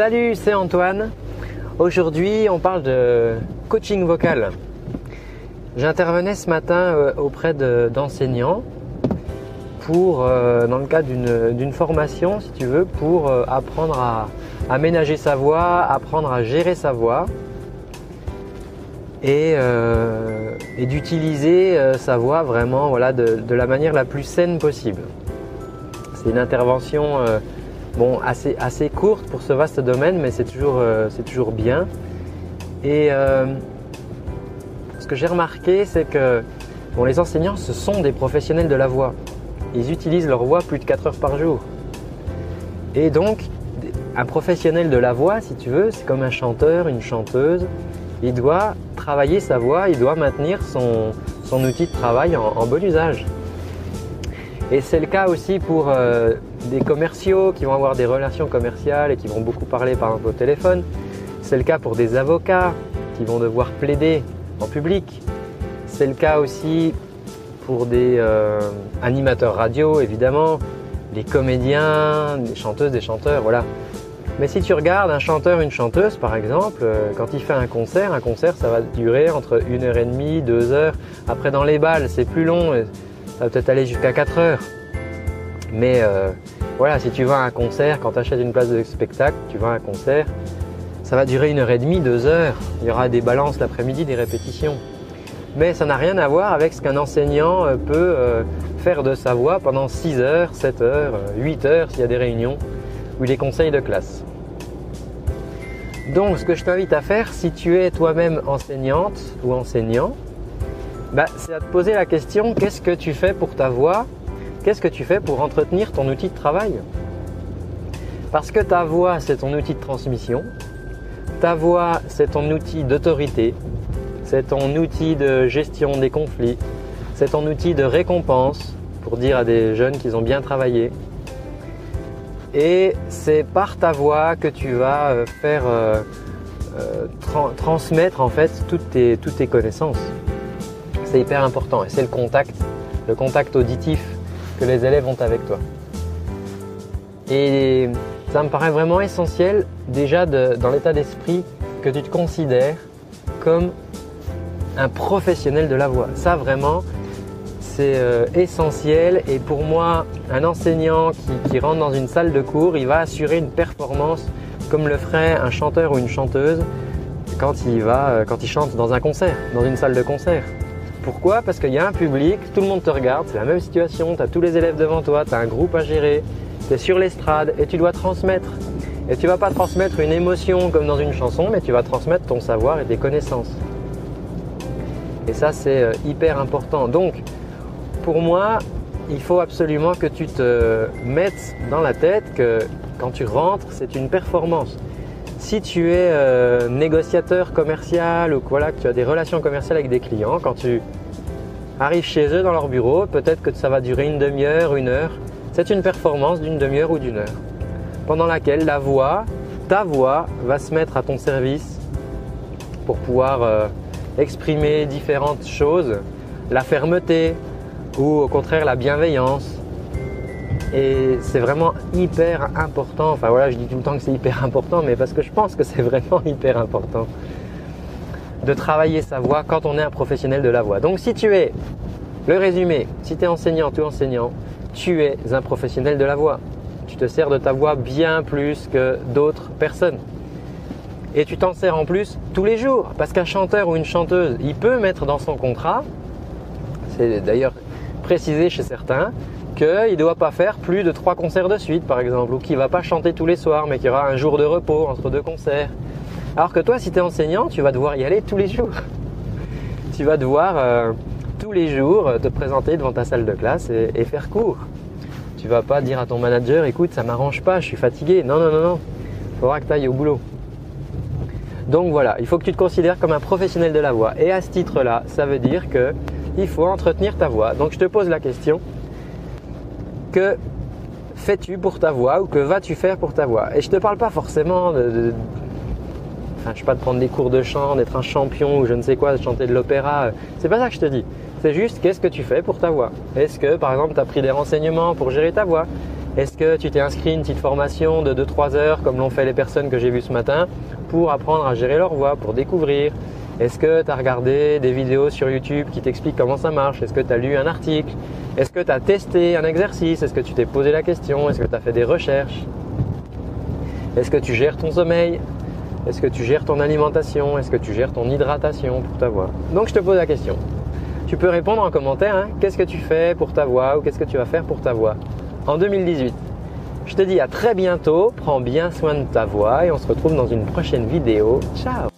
Salut, c'est Antoine. Aujourd'hui, on parle de coaching vocal. J'intervenais ce matin euh, auprès d'enseignants pour, euh, dans le cadre d'une formation, si tu veux, pour euh, apprendre à aménager sa voix, apprendre à gérer sa voix et, d'utiliser sa voix vraiment de, la manière la plus saine possible. C'est une intervention bon, assez, courte pour ce vaste domaine, mais c'est toujours, euh, bien. Et euh, ce que j'ai remarqué, c'est que bon, les enseignants, ce sont des professionnels de la voix. Ils utilisent leur voix plus de 4 heures par jour. Et donc, un professionnel de la voix, si tu veux, c'est comme un chanteur, une chanteuse. Il doit travailler sa voix, il doit maintenir son outil de travail en bon usage. Et c'est le cas aussi pour euh, des commerciaux qui vont avoir des relations commerciales et qui vont beaucoup parler par exemple au téléphone. C'est le cas pour des avocats qui vont devoir plaider en public. C'est le cas aussi pour des euh, animateurs radio évidemment, des comédiens, des chanteuses, des chanteurs, voilà. Mais si tu regardes un chanteur, une chanteuse par exemple, euh, quand il fait un concert, un concert ça va durer entre une heure et demie, deux heures. Après dans les balles c'est plus long ça va peut-être aller jusqu'à 4 heures. Mais euh, voilà, si tu vas à un concert, quand tu achètes une place de spectacle, tu vas à un concert, ça va durer une heure et demie, deux heures. Il y aura des balances l'après-midi, des répétitions. Mais ça n'a rien à voir avec ce qu'un enseignant euh, peut euh, faire de sa voix pendant 6 heures, 7 heures, 8 heures s'il y a des réunions ou des conseils de classe. Donc ce que je t'invite à faire, si tu es toi-même enseignante ou enseignant, bah, c'est à te poser la question qu'est-ce que tu fais pour ta voix? Qu'est-ce que tu fais pour entretenir ton outil de travail? Parce que ta voix, c'est ton outil de transmission. Ta voix, c'est ton outil d'autorité. C'est ton outil de gestion des conflits. C'est ton outil de récompense pour dire à des jeunes qu'ils ont bien travaillé. Et c'est par ta voix que tu vas euh, faire euh, euh, transmettre en fait toutes tes, toutes tes connaissances. C'est hyper important et c'est le contact, le contact auditif que les élèves ont avec toi. Et ça me paraît vraiment essentiel déjà dans l'état d'esprit que tu te considères comme un professionnel de la voix. Ça vraiment, c'est euh, essentiel et pour moi, un enseignant qui, rentre dans une salle de cours, il va assurer une performance comme le ferait un chanteur ou une chanteuse quand il, va, euh, quand il chante dans un concert, dans une salle de concert. Pourquoi? Parce qu'il y a un public, tout le monde te regarde, c'est la même situation, tu as tous les élèves devant toi, tu as un groupe à gérer, tu es sur l'estrade et tu dois transmettre. Et tu vas pas transmettre une émotion comme dans une chanson, mais tu vas transmettre ton savoir et tes connaissances. Et ça, c'est euh, hyper important. Donc, pour moi, il faut absolument que tu te mettes dans la tête que quand tu rentres, c'est une performance. Si tu es euh, négociateur commercial ou voilà, que tu as des relations commerciales avec des clients, quand tu arrives chez eux dans leur bureau, peut-être que ça va durer une demi-heure, une heure. C'est une performance d'une demi-heure ou d'une heure, pendant laquelle la voix, ta voix, va se mettre à ton service pour pouvoir euh, exprimer différentes choses, la fermeté ou au contraire la bienveillance, et c'est vraiment hyper important. Enfin voilà, je dis tout le temps que c'est hyper important, mais parce que je pense que c'est vraiment hyper important de travailler sa voix quand on est un professionnel de la voix. Donc si tu es, le résumé, si tu es enseignant ou enseignant, tu es un professionnel de la voix. Tu te sers de ta voix bien plus que d'autres personnes. Et tu t'en sers en plus tous les jours. Parce qu'un chanteur ou une chanteuse, il peut mettre dans son contrat, c'est d'ailleurs précisé chez certains, qu'il ne doit pas faire plus de trois concerts de suite, par exemple, ou qu'il ne va pas chanter tous les soirs, mais qu'il y aura un jour de repos entre deux concerts. Alors que toi, si tu es enseignant, tu vas devoir y aller tous les jours. tu vas devoir euh, tous les jours te présenter devant ta salle de classe et, faire cours. Tu vas pas dire à ton manager, écoute, ça m'arrange pas, je suis fatigué. Non, non, non, non. Il faudra que tu ailles au boulot. Donc voilà, il faut que tu te considères comme un professionnel de la voix. Et à ce titre-là, ça veut dire que il faut entretenir ta voix. Donc je te pose la question, que fais-tu pour ta voix ou que vas-tu faire pour ta voix? Et je ne te parle pas forcément de, pas de prendre des cours de chant, d'être un champion ou je ne sais quoi, de chanter de l'opéra. C'est pas ça que je te dis. C'est juste qu'est-ce que tu fais pour ta voix? Est-ce que par exemple tu as pris des renseignements pour gérer ta voix? Est-ce que tu t'es inscrit une petite formation de 2-3 heures comme l'ont fait les personnes que j'ai vues ce matin pour apprendre à gérer leur voix, pour découvrir? Est-ce que tu as regardé des vidéos sur YouTube qui t'expliquent comment ça marche? Est-ce que tu as lu un article? Est-ce que tu as testé un exercice? Est-ce que tu t'es posé la question? Est-ce que tu as fait des recherches? Est-ce que tu gères ton sommeil? Est-ce que tu gères ton alimentation? Est-ce que tu gères ton hydratation pour ta voix? Donc je te pose la question. Tu peux répondre en commentaire, hein. qu'est-ce que tu fais pour ta voix ou qu'est-ce que tu vas faire pour ta voix? En 2018. Je te dis à très bientôt, prends bien soin de ta voix et on se retrouve dans une prochaine vidéo. Ciao